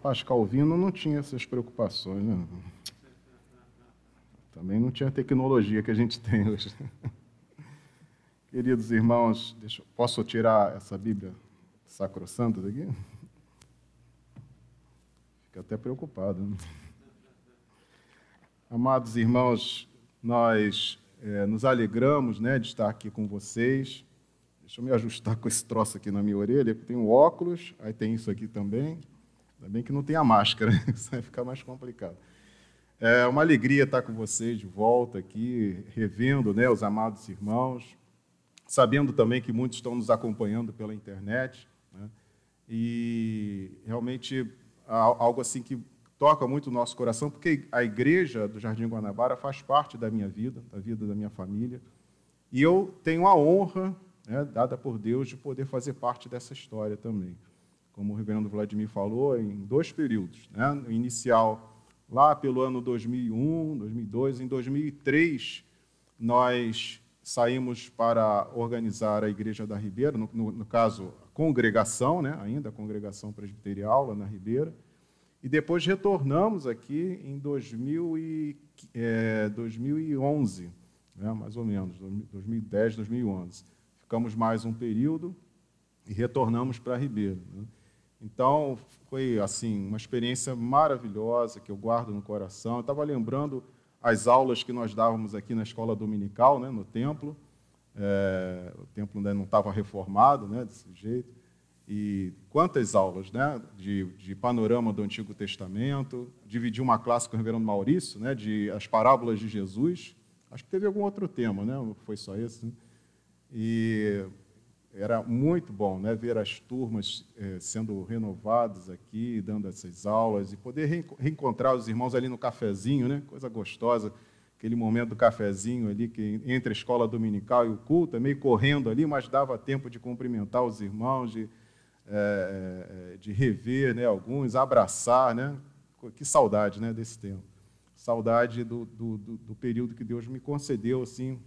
Rapaz, Calvino não tinha essas preocupações, né? Também não tinha a tecnologia que a gente tem hoje. Queridos irmãos, deixa, posso tirar essa Bíblia sacrossanta daqui? Fica até preocupado. Né? Amados irmãos, nós é, nos alegramos né, de estar aqui com vocês. Deixa eu me ajustar com esse troço aqui na minha orelha, tem um óculos, aí tem isso aqui também. Ainda bem que não tem a máscara, isso vai ficar mais complicado. É uma alegria estar com vocês de volta aqui, revendo né, os amados irmãos, sabendo também que muitos estão nos acompanhando pela internet. Né, e realmente algo assim que toca muito o nosso coração, porque a igreja do Jardim Guanabara faz parte da minha vida, da vida da minha família. E eu tenho a honra, né, dada por Deus, de poder fazer parte dessa história também. Como o reverendo Vladimir falou, em dois períodos. Né? No inicial, lá pelo ano 2001, 2002, em 2003, nós saímos para organizar a Igreja da Ribeira, no, no, no caso, a congregação, né? ainda a congregação presbiterial lá na Ribeira. E depois retornamos aqui em 2000 e, é, 2011, né, mais ou menos, 2010, 2011. Ficamos mais um período e retornamos para Ribeiro. Né. Então, foi assim uma experiência maravilhosa que eu guardo no coração. Eu estava lembrando as aulas que nós dávamos aqui na escola dominical, né, no templo. É, o templo ainda não estava reformado né, desse jeito e quantas aulas né, de, de, panorama do Antigo Testamento, dividi uma classe com o reverendo Maurício, né, de as parábolas de Jesus, acho que teve algum outro tema, né, foi só esse, né? e era muito bom né, ver as turmas eh, sendo renovadas aqui, dando essas aulas, e poder reencontrar os irmãos ali no cafezinho, né, coisa gostosa, aquele momento do cafezinho ali, que entre a escola dominical e o culto, meio correndo ali, mas dava tempo de cumprimentar os irmãos, de é, é, de rever né, alguns, abraçar, né? Que saudade né, desse tempo. Saudade do, do, do período que Deus me concedeu, assim,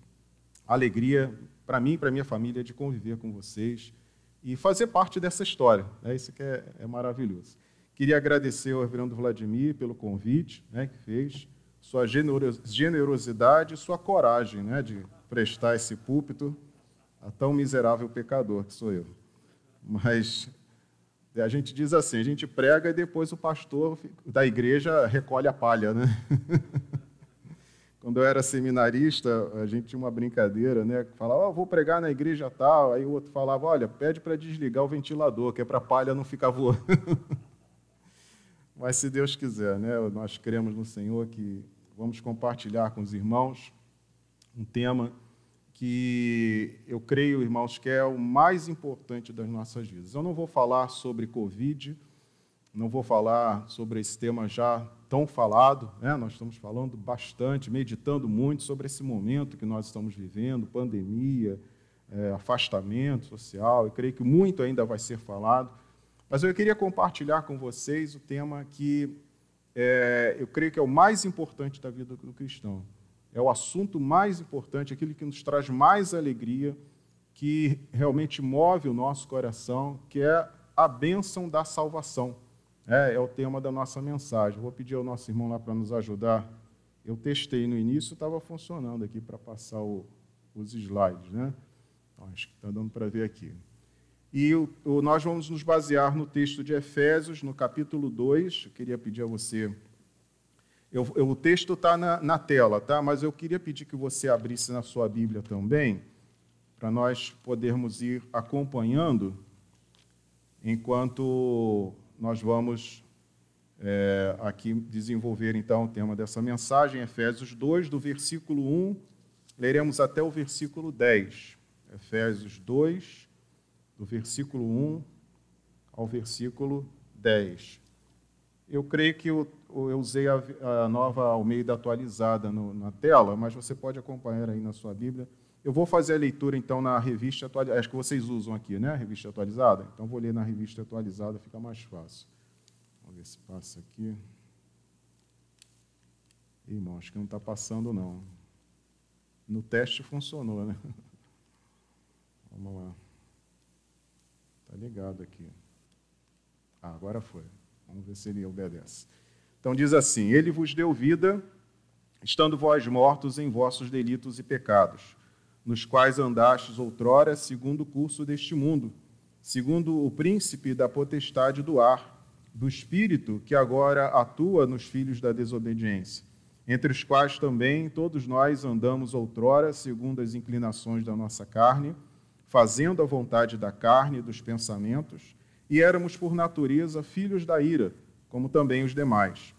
alegria para mim e para minha família de conviver com vocês e fazer parte dessa história. Né? Isso que é, é maravilhoso. Queria agradecer ao reverendo Vladimir pelo convite né, que fez, sua generosidade e sua coragem né, de prestar esse púlpito a tão miserável pecador que sou eu. Mas a gente diz assim, a gente prega e depois o pastor da igreja recolhe a palha, né? Quando eu era seminarista, a gente tinha uma brincadeira, né? Falava, oh, vou pregar na igreja tal. Aí o outro falava, olha, pede para desligar o ventilador, que é para a palha não ficar voando. Mas se Deus quiser, né? Nós cremos no Senhor que vamos compartilhar com os irmãos um tema que eu creio, irmãos, que é o mais importante das nossas vidas. Eu não vou falar sobre Covid, não vou falar sobre esse tema já tão falado, né? nós estamos falando bastante, meditando muito sobre esse momento que nós estamos vivendo pandemia, é, afastamento social, eu creio que muito ainda vai ser falado. Mas eu queria compartilhar com vocês o tema que é, eu creio que é o mais importante da vida do cristão é o assunto mais importante, aquele que nos traz mais alegria, que realmente move o nosso coração, que é a bênção da salvação. É, é o tema da nossa mensagem. Vou pedir ao nosso irmão lá para nos ajudar. Eu testei no início, estava funcionando aqui para passar o, os slides, né? Então, acho que está dando para ver aqui. E o, o, nós vamos nos basear no texto de Efésios, no capítulo 2. Eu queria pedir a você eu, eu, o texto está na, na, tela, tá? mas eu queria pedir que você abrisse na sua Bíblia também, para nós podermos ir acompanhando enquanto nós vamos é, aqui desenvolver então o tema dessa mensagem, Efésios 2, do versículo 1, leremos até o versículo 10. Efésios 2, do versículo 1 ao versículo 10. Eu creio que o eu usei a, a nova Almeida atualizada no, na tela, mas você pode acompanhar aí na sua Bíblia. Eu vou fazer a leitura, então, na revista atualizada. Acho que vocês usam aqui, né? A revista atualizada. Então, vou ler na revista atualizada, fica mais fácil. Vamos ver se passa aqui. Irmão, acho que não está passando, não. No teste funcionou, né? Vamos lá. Está ligado aqui. Ah, agora foi. Vamos ver se ele obedece. Então diz assim: Ele vos deu vida, estando vós mortos em vossos delitos e pecados, nos quais andastes outrora segundo o curso deste mundo, segundo o príncipe da potestade do ar, do espírito que agora atua nos filhos da desobediência, entre os quais também todos nós andamos outrora segundo as inclinações da nossa carne, fazendo a vontade da carne e dos pensamentos, e éramos por natureza filhos da ira como também os demais.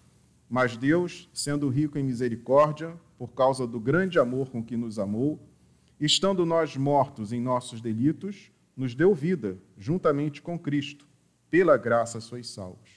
Mas Deus, sendo rico em misericórdia, por causa do grande amor com que nos amou, estando nós mortos em nossos delitos, nos deu vida, juntamente com Cristo. Pela graça sois salvos.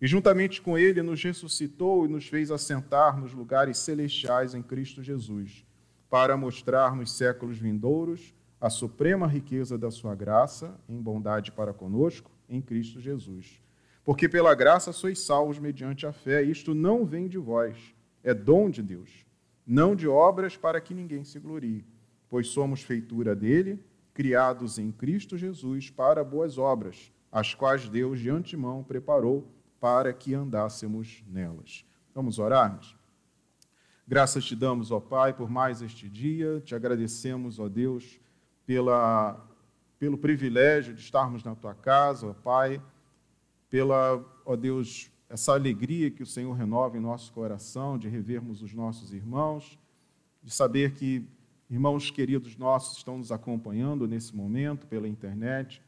E juntamente com Ele nos ressuscitou e nos fez assentar nos lugares celestiais em Cristo Jesus, para mostrar nos séculos vindouros a suprema riqueza da Sua graça, em bondade para conosco, em Cristo Jesus porque pela graça sois salvos mediante a fé, isto não vem de vós, é dom de Deus, não de obras para que ninguém se glorie, pois somos feitura dele, criados em Cristo Jesus para boas obras, as quais Deus de antemão preparou para que andássemos nelas. Vamos orar? Graças te damos, ó Pai, por mais este dia, te agradecemos, ó Deus, pela, pelo privilégio de estarmos na tua casa, ó Pai pela, ó Deus, essa alegria que o Senhor renova em nosso coração de revermos os nossos irmãos, de saber que irmãos queridos nossos estão nos acompanhando nesse momento pela internet.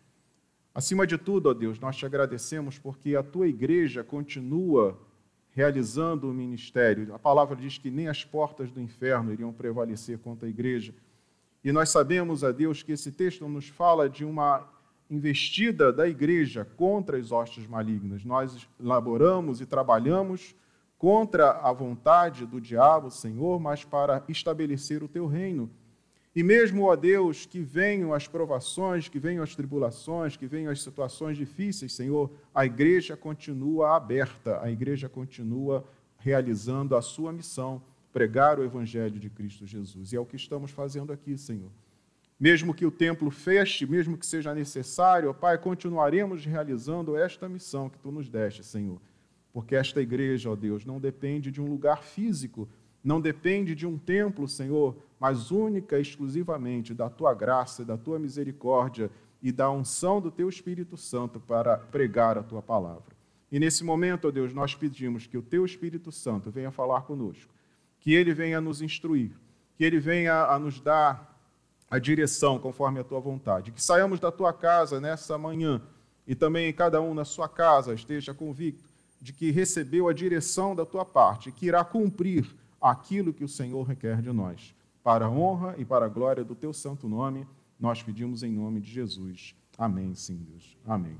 Acima de tudo, ó Deus, nós te agradecemos porque a tua igreja continua realizando o ministério. A palavra diz que nem as portas do inferno iriam prevalecer contra a igreja. E nós sabemos, a Deus, que esse texto nos fala de uma investida da igreja contra as hostes malignas. Nós elaboramos e trabalhamos contra a vontade do diabo, Senhor, mas para estabelecer o teu reino. E mesmo, ó Deus, que venham as provações, que venham as tribulações, que venham as situações difíceis, Senhor, a igreja continua aberta, a igreja continua realizando a sua missão, pregar o evangelho de Cristo Jesus. E é o que estamos fazendo aqui, Senhor mesmo que o templo feche, mesmo que seja necessário, ó Pai, continuaremos realizando esta missão que tu nos deste, Senhor. Porque esta igreja, ó Deus, não depende de um lugar físico, não depende de um templo, Senhor, mas única e exclusivamente da tua graça, da tua misericórdia e da unção do teu Espírito Santo para pregar a tua palavra. E nesse momento, ó Deus, nós pedimos que o teu Espírito Santo venha falar conosco, que ele venha nos instruir, que ele venha a nos dar a direção conforme a tua vontade. Que saiamos da tua casa nessa manhã e também cada um na sua casa esteja convicto de que recebeu a direção da tua parte, que irá cumprir aquilo que o Senhor requer de nós. Para a honra e para a glória do teu santo nome, nós pedimos em nome de Jesus. Amém, sim, Deus. Amém.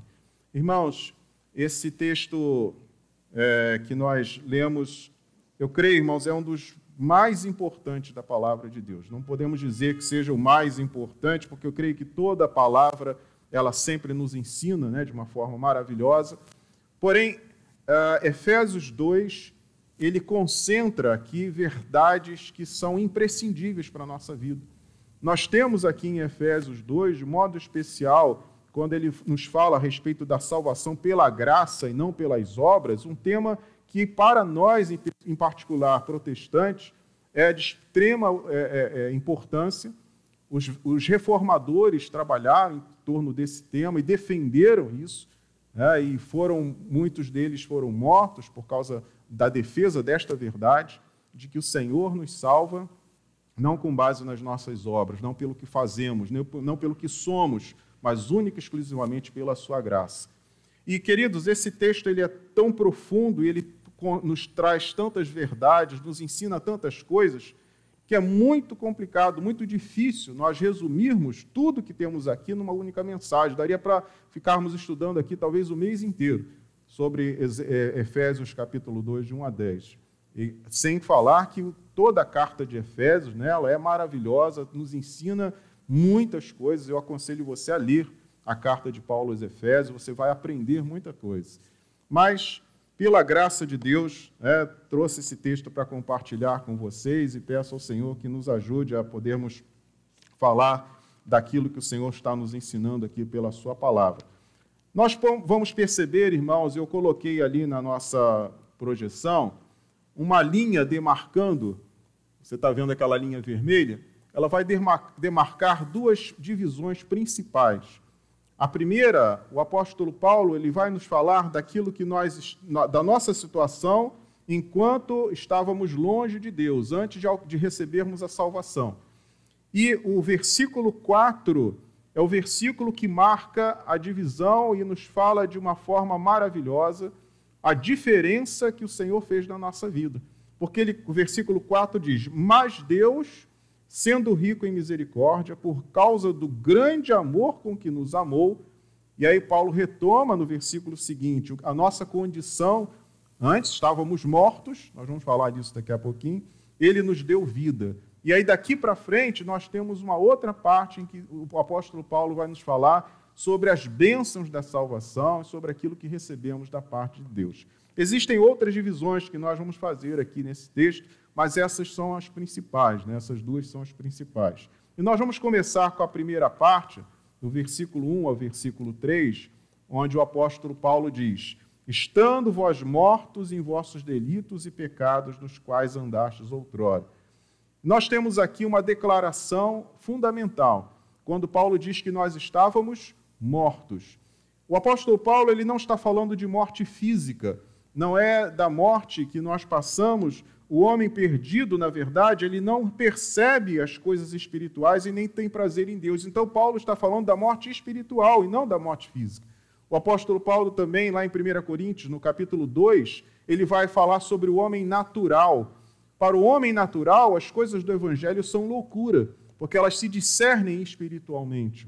Irmãos, esse texto é, que nós lemos, eu creio, irmãos, é um dos mais importante da palavra de Deus. Não podemos dizer que seja o mais importante, porque eu creio que toda a palavra ela sempre nos ensina né, de uma forma maravilhosa. Porém, uh, Efésios 2, ele concentra aqui verdades que são imprescindíveis para a nossa vida. Nós temos aqui em Efésios 2, de modo especial, quando ele nos fala a respeito da salvação pela graça e não pelas obras, um tema que para nós, em particular protestantes, é de extrema é, é, é, importância. Os, os, reformadores trabalharam em torno desse tema e defenderam isso, né, e foram muitos deles foram mortos por causa da defesa desta verdade, de que o Senhor nos salva não com base nas nossas obras, não pelo que fazemos, não pelo que somos, mas única e exclusivamente pela sua graça. E, queridos, esse texto ele é tão profundo e ele nos traz tantas verdades, nos ensina tantas coisas, que é muito complicado, muito difícil nós resumirmos tudo que temos aqui numa única mensagem. Daria para ficarmos estudando aqui talvez o mês inteiro sobre é, Efésios capítulo 2, de 1 a 10. E, sem falar que toda a carta de Efésios né, ela é maravilhosa, nos ensina muitas coisas. Eu aconselho você a ler a carta de Paulo aos Efésios, você vai aprender muita coisa. Mas pela graça de Deus, é, trouxe esse texto para compartilhar com vocês e peço ao Senhor que nos ajude a podermos falar daquilo que o Senhor está nos ensinando aqui pela Sua palavra. Nós vamos perceber, irmãos, eu coloquei ali na nossa projeção uma linha demarcando, você está vendo aquela linha vermelha? Ela vai demarcar duas divisões principais. A primeira, o apóstolo Paulo, ele vai nos falar daquilo que nós, da nossa situação enquanto estávamos longe de Deus, antes de recebermos a salvação. E o versículo 4 é o versículo que marca a divisão e nos fala de uma forma maravilhosa a diferença que o Senhor fez na nossa vida. Porque ele, o versículo 4 diz: Mas Deus, sendo rico em misericórdia, por causa do grande amor com que nos amou, e aí Paulo retoma no versículo seguinte a nossa condição. Antes estávamos mortos, nós vamos falar disso daqui a pouquinho. Ele nos deu vida. E aí, daqui para frente, nós temos uma outra parte em que o apóstolo Paulo vai nos falar sobre as bênçãos da salvação e sobre aquilo que recebemos da parte de Deus. Existem outras divisões que nós vamos fazer aqui nesse texto, mas essas são as principais, né? essas duas são as principais. E nós vamos começar com a primeira parte, do versículo 1 ao versículo 3, onde o apóstolo Paulo diz: Estando vós mortos em vossos delitos e pecados, nos quais andastes outrora nós temos aqui uma declaração fundamental, quando Paulo diz que nós estávamos mortos. O apóstolo Paulo ele não está falando de morte física, não é da morte que nós passamos. O homem perdido, na verdade, ele não percebe as coisas espirituais e nem tem prazer em Deus. Então, Paulo está falando da morte espiritual e não da morte física. O apóstolo Paulo também, lá em 1 Coríntios, no capítulo 2, ele vai falar sobre o homem natural, para o homem natural, as coisas do Evangelho são loucura, porque elas se discernem espiritualmente.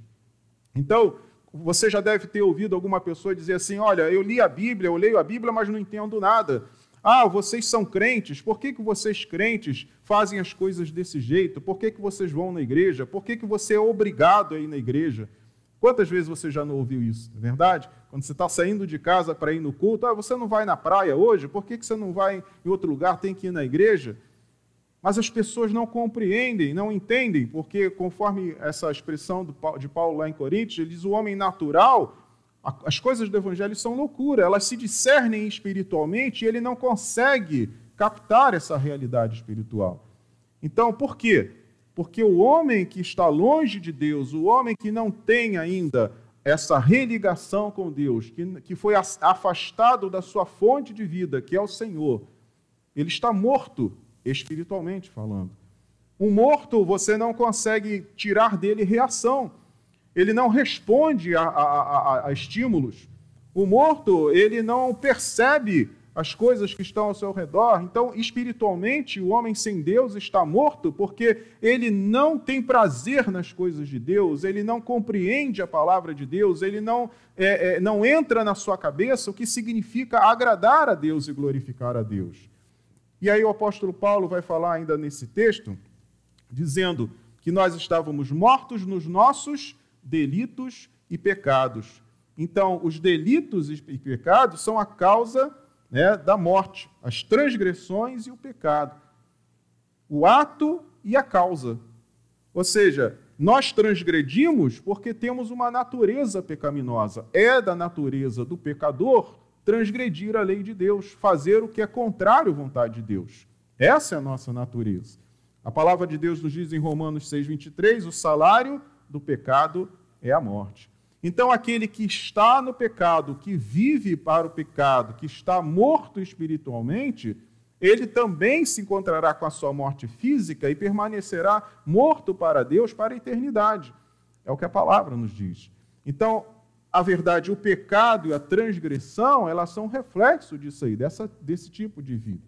Então, você já deve ter ouvido alguma pessoa dizer assim: Olha, eu li a Bíblia, eu leio a Bíblia, mas não entendo nada. Ah, vocês são crentes, por que, que vocês crentes fazem as coisas desse jeito? Por que, que vocês vão na igreja? Por que, que você é obrigado a ir na igreja? Quantas vezes você já não ouviu isso, não é verdade? Quando você está saindo de casa para ir no culto, ah, você não vai na praia hoje, por que, que você não vai em outro lugar, tem que ir na igreja? Mas as pessoas não compreendem, não entendem, porque, conforme essa expressão de Paulo lá em Coríntios, ele diz: o homem natural, as coisas do evangelho são loucura, elas se discernem espiritualmente e ele não consegue captar essa realidade espiritual. Então, por quê? Porque o homem que está longe de Deus, o homem que não tem ainda essa religação com Deus, que, que foi afastado da sua fonte de vida, que é o Senhor, ele está morto espiritualmente falando. Um morto, você não consegue tirar dele reação. Ele não responde a, a, a, a estímulos. O morto, ele não percebe as coisas que estão ao seu redor. Então, espiritualmente, o homem sem Deus está morto porque ele não tem prazer nas coisas de Deus, ele não compreende a palavra de Deus, ele não, é, é, não entra na sua cabeça o que significa agradar a Deus e glorificar a Deus. E aí o apóstolo Paulo vai falar ainda nesse texto, dizendo que nós estávamos mortos nos nossos delitos e pecados. Então, os delitos e pecados são a causa né, da morte, as transgressões e o pecado. O ato e a causa. Ou seja, nós transgredimos porque temos uma natureza pecaminosa. É da natureza do pecador transgredir a lei de Deus, fazer o que é contrário à vontade de Deus. Essa é a nossa natureza. A palavra de Deus nos diz em Romanos 6:23, o salário do pecado é a morte. Então, aquele que está no pecado, que vive para o pecado, que está morto espiritualmente, ele também se encontrará com a sua morte física e permanecerá morto para Deus para a eternidade. É o que a palavra nos diz. Então, a verdade, o pecado e a transgressão, elas são reflexo disso aí, dessa, desse tipo de vida.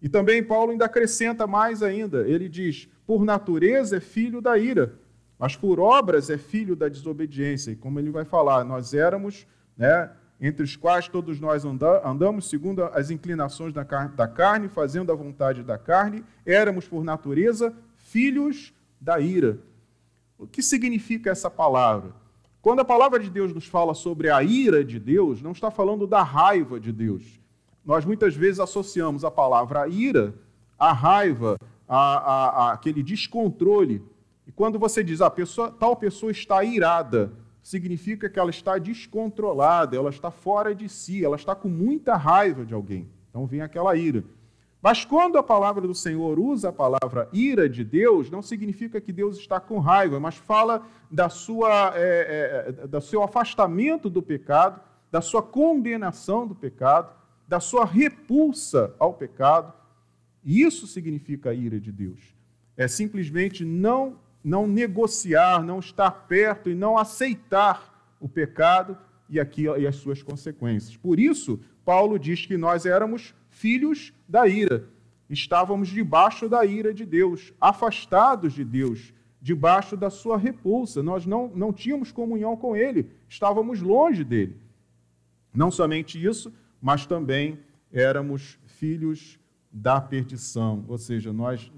E também Paulo ainda acrescenta mais ainda. Ele diz: por natureza é filho da ira, mas por obras é filho da desobediência. E como ele vai falar, nós éramos, né, entre os quais todos nós andamos segundo as inclinações da carne, fazendo a vontade da carne, éramos por natureza filhos da ira. O que significa essa palavra? Quando a palavra de Deus nos fala sobre a ira de Deus, não está falando da raiva de Deus. Nós muitas vezes associamos a palavra ira à raiva, a aquele descontrole. Quando você diz, a pessoa, tal pessoa está irada, significa que ela está descontrolada, ela está fora de si, ela está com muita raiva de alguém. Então vem aquela ira. Mas quando a palavra do Senhor usa a palavra ira de Deus, não significa que Deus está com raiva, mas fala da sua, é, é, do seu afastamento do pecado, da sua condenação do pecado, da sua repulsa ao pecado. Isso significa a ira de Deus. É simplesmente não, não negociar, não estar perto e não aceitar o pecado e, aqui, e as suas consequências. Por isso, Paulo diz que nós éramos filhos da ira. Estávamos debaixo da ira de Deus, afastados de Deus, debaixo da sua repulsa. Nós não, não tínhamos comunhão com Ele, estávamos longe dele. Não somente isso, mas também éramos filhos da perdição, ou seja, nós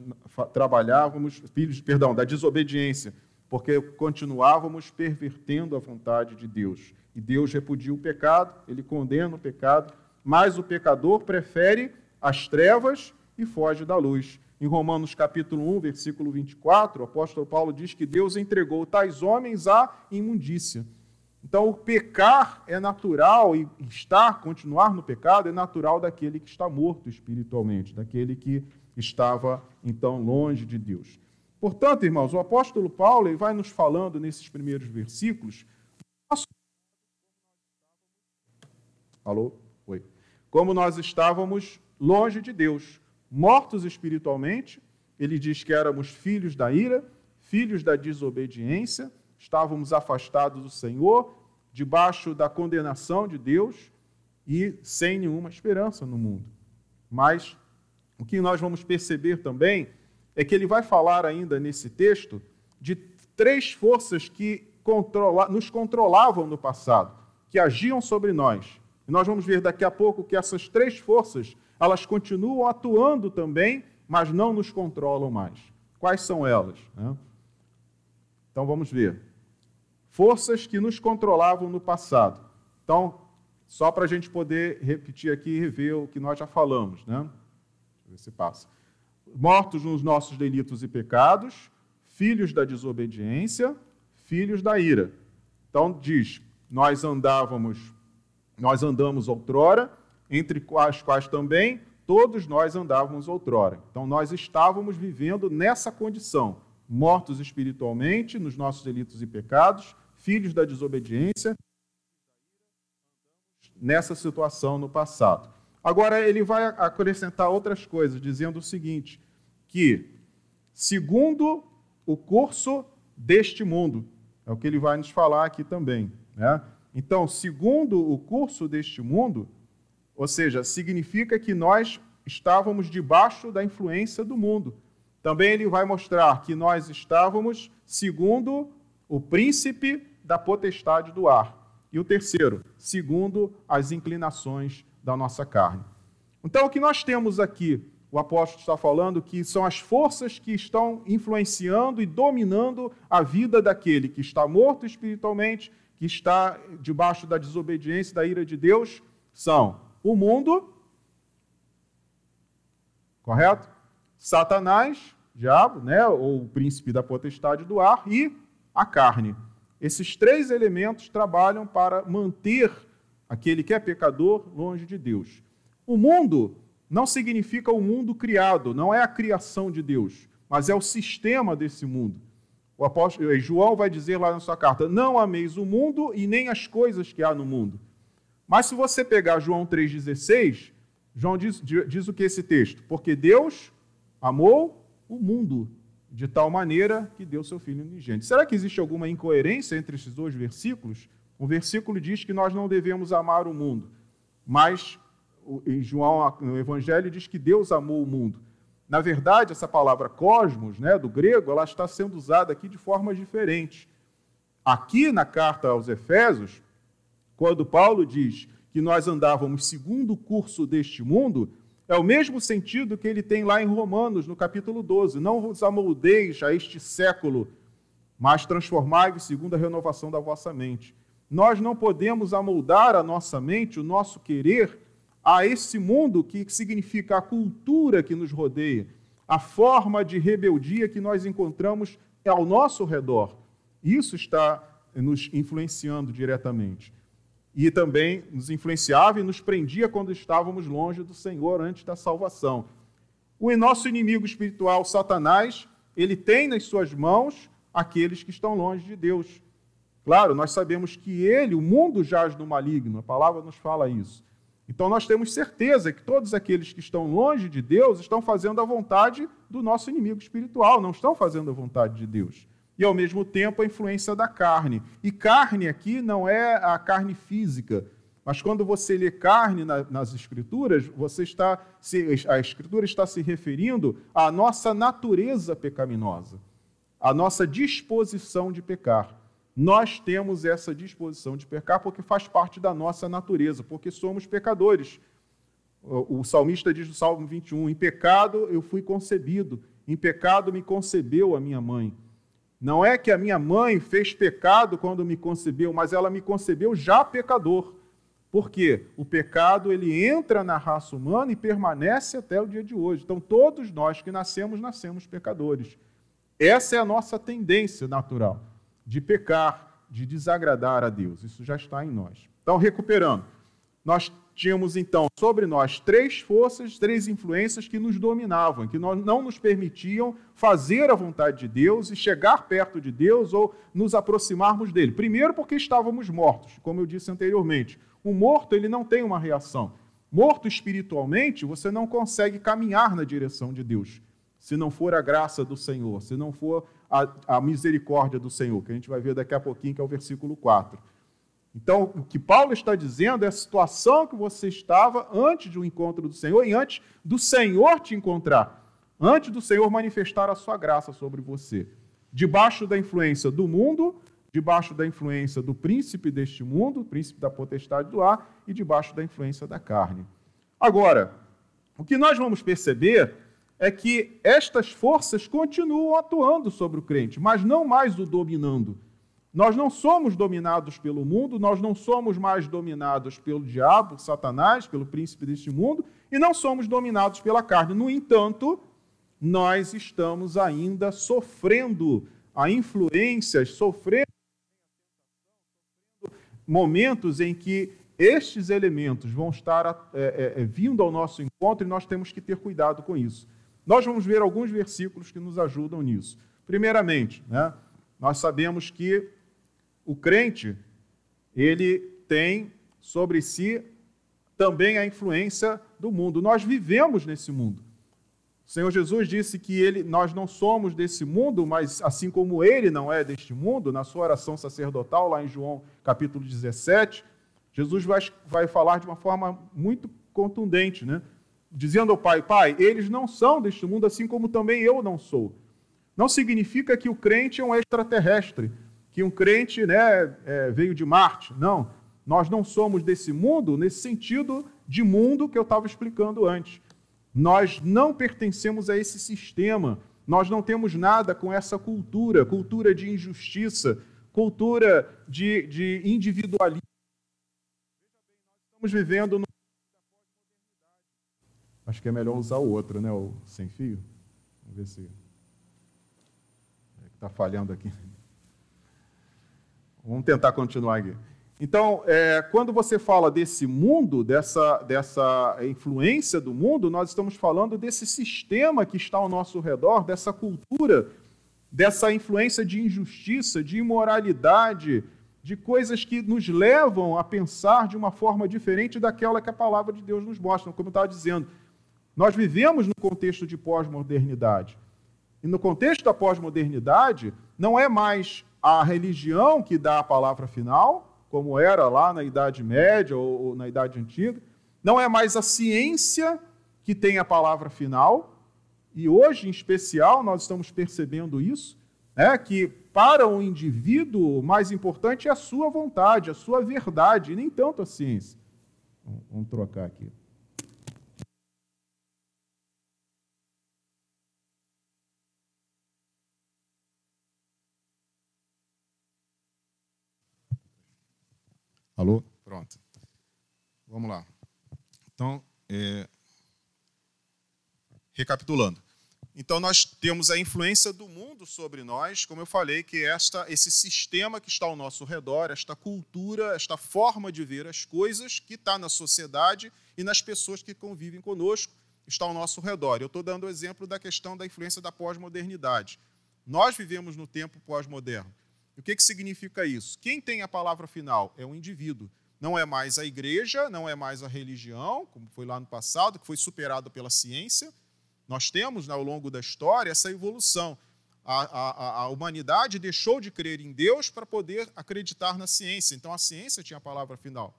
trabalhávamos, filhos, perdão, da desobediência, porque continuávamos pervertendo a vontade de Deus. E Deus repudia o pecado, ele condena o pecado, mas o pecador prefere as trevas e foge da luz. Em Romanos capítulo 1, versículo 24, o apóstolo Paulo diz que Deus entregou tais homens à imundícia. Então, o pecar é natural e estar, continuar no pecado é natural daquele que está morto espiritualmente, daquele que estava então longe de Deus. Portanto, irmãos, o apóstolo Paulo ele vai nos falando nesses primeiros versículos. Alô? como nós estávamos longe de Deus, mortos espiritualmente. Ele diz que éramos filhos da ira, filhos da desobediência, estávamos afastados do Senhor, debaixo da condenação de Deus e sem nenhuma esperança no mundo. Mas o que nós vamos perceber também é que ele vai falar ainda nesse texto de três forças que controla, nos controlavam no passado, que agiam sobre nós e nós vamos ver daqui a pouco que essas três forças, elas continuam atuando também, mas não nos controlam mais. Quais são elas? Né? Então vamos ver. Forças que nos controlavam no passado. Então, só para a gente poder repetir aqui e rever o que nós já falamos, né? Deixa eu ver se passa. Mortos nos nossos delitos e pecados, filhos da desobediência, filhos da ira. Então diz: nós andávamos nós andamos outrora, entre as quais também todos nós andávamos outrora. Então nós estávamos vivendo nessa condição, mortos espiritualmente nos nossos delitos e pecados, filhos da desobediência, nessa situação no passado. Agora ele vai acrescentar outras coisas, dizendo o seguinte: que segundo o curso deste mundo, é o que ele vai nos falar aqui também, né? Então, segundo o curso deste mundo, ou seja, significa que nós estávamos debaixo da influência do mundo. Também ele vai mostrar que nós estávamos segundo o príncipe da potestade do ar. E o terceiro, segundo as inclinações da nossa carne. Então, o que nós temos aqui, o apóstolo está falando que são as forças que estão influenciando e dominando a vida daquele que está morto espiritualmente que está debaixo da desobediência, da ira de Deus, são o mundo, correto? Satanás, diabo, né, ou o príncipe da potestade do ar, e a carne. Esses três elementos trabalham para manter aquele que é pecador longe de Deus. O mundo não significa o mundo criado, não é a criação de Deus, mas é o sistema desse mundo. O apóstolo João vai dizer lá na sua carta: Não ameis o mundo e nem as coisas que há no mundo. Mas se você pegar João 3,16, João diz, diz o que esse texto? Porque Deus amou o mundo de tal maneira que deu seu Filho unigênito. Será que existe alguma incoerência entre esses dois versículos? O versículo diz que nós não devemos amar o mundo, mas em João, no Evangelho, diz que Deus amou o mundo. Na verdade, essa palavra cosmos, né, do grego, ela está sendo usada aqui de formas diferentes. Aqui na carta aos Efésios, quando Paulo diz que nós andávamos segundo o curso deste mundo, é o mesmo sentido que ele tem lá em Romanos, no capítulo 12. Não vos amoldeis a este século, mas transformai-vos segundo a renovação da vossa mente. Nós não podemos amoldar a nossa mente, o nosso querer, a esse mundo que significa a cultura que nos rodeia, a forma de rebeldia que nós encontramos ao nosso redor. Isso está nos influenciando diretamente. E também nos influenciava e nos prendia quando estávamos longe do Senhor antes da salvação. O nosso inimigo espiritual, Satanás, ele tem nas suas mãos aqueles que estão longe de Deus. Claro, nós sabemos que ele, o mundo jaz no maligno, a palavra nos fala isso. Então nós temos certeza que todos aqueles que estão longe de Deus estão fazendo a vontade do nosso inimigo espiritual, não estão fazendo a vontade de Deus. E ao mesmo tempo a influência da carne. E carne aqui não é a carne física, mas quando você lê carne nas escrituras, você está a escritura está se referindo à nossa natureza pecaminosa, à nossa disposição de pecar. Nós temos essa disposição de pecar porque faz parte da nossa natureza, porque somos pecadores. O salmista diz no Salmo 21: Em pecado eu fui concebido, em pecado me concebeu a minha mãe. Não é que a minha mãe fez pecado quando me concebeu, mas ela me concebeu já pecador. Porque o pecado ele entra na raça humana e permanece até o dia de hoje. Então todos nós que nascemos nascemos pecadores. Essa é a nossa tendência natural de pecar, de desagradar a Deus. Isso já está em nós. Então, recuperando, nós tínhamos então sobre nós três forças, três influências que nos dominavam, que não nos permitiam fazer a vontade de Deus e chegar perto de Deus ou nos aproximarmos dele. Primeiro, porque estávamos mortos, como eu disse anteriormente. O morto ele não tem uma reação. Morto espiritualmente, você não consegue caminhar na direção de Deus se não for a graça do Senhor, se não for a, a, misericórdia do Senhor, que a gente vai ver daqui a pouquinho, que é o versículo 4. Então, o que Paulo está dizendo é a situação que você estava antes de um encontro do Senhor e antes do Senhor te encontrar, antes do Senhor manifestar a sua graça sobre você. Debaixo da influência do mundo, debaixo da influência do príncipe deste mundo, príncipe da potestade do ar, e debaixo da influência da carne. Agora, o que nós vamos perceber é que estas forças continuam atuando sobre o crente, mas não mais o dominando. Nós não somos dominados pelo mundo, nós não somos mais dominados pelo diabo, Satanás, pelo príncipe deste mundo, e não somos dominados pela carne. No entanto, nós estamos ainda sofrendo a influências, sofrendo momentos em que estes elementos vão estar é, é, vindo ao nosso encontro e nós temos que ter cuidado com isso. Nós vamos ver alguns versículos que nos ajudam nisso. Primeiramente, né, nós sabemos que o crente ele tem sobre si também a influência do mundo. Nós vivemos nesse mundo. O Senhor Jesus disse que ele, nós não somos desse mundo, mas assim como ele não é deste mundo, na sua oração sacerdotal, lá em João capítulo 17, Jesus vai, vai falar de uma forma muito contundente, né? dizendo ao Pai: Pai, eles não são deste mundo, assim como também eu não sou. Não significa que o crente é um extraterrestre, que um crente né, é, veio de Marte. Não. Nós não somos desse mundo nesse sentido de mundo que eu estava explicando antes. Nós não pertencemos a esse sistema. Nós não temos nada com essa cultura, cultura de injustiça, cultura de, de individualismo. Estamos vivendo no Acho que é melhor usar o outro, né? O sem fio. Vamos ver se. Está falhando aqui. Vamos tentar continuar aqui. Então, é, quando você fala desse mundo, dessa, dessa influência do mundo, nós estamos falando desse sistema que está ao nosso redor, dessa cultura, dessa influência de injustiça, de imoralidade, de coisas que nos levam a pensar de uma forma diferente daquela que a palavra de Deus nos mostra. Como eu estava dizendo, nós vivemos no contexto de pós-modernidade. E no contexto da pós-modernidade, não é mais a religião que dá a palavra final, como era lá na Idade Média ou, na Idade Antiga, não é mais a ciência que tem a palavra final, e hoje, em especial, nós estamos percebendo isso, é que para o indivíduo o mais importante é a sua vontade, a sua verdade, e nem tanto a ciência. Vamos trocar aqui. Alô? Pronto. Vamos lá. Então, é... recapitulando. Então, nós temos a influência do mundo sobre nós, como eu falei, que esta, esse sistema que está ao nosso redor, esta cultura, esta forma de ver as coisas que está na sociedade e nas pessoas que convivem conosco, está ao nosso redor. Eu estou dando o exemplo da questão da influência da pós-modernidade. Nós vivemos no tempo pós-moderno. O que, que significa isso? Quem tem a palavra final é o indivíduo. Não é mais a igreja, não é mais a religião, como foi lá no passado, que foi superado pela ciência. Nós temos, ao longo da história, essa evolução. A, a, a, humanidade deixou de crer em Deus para poder acreditar na ciência. Então, a ciência tinha a palavra final.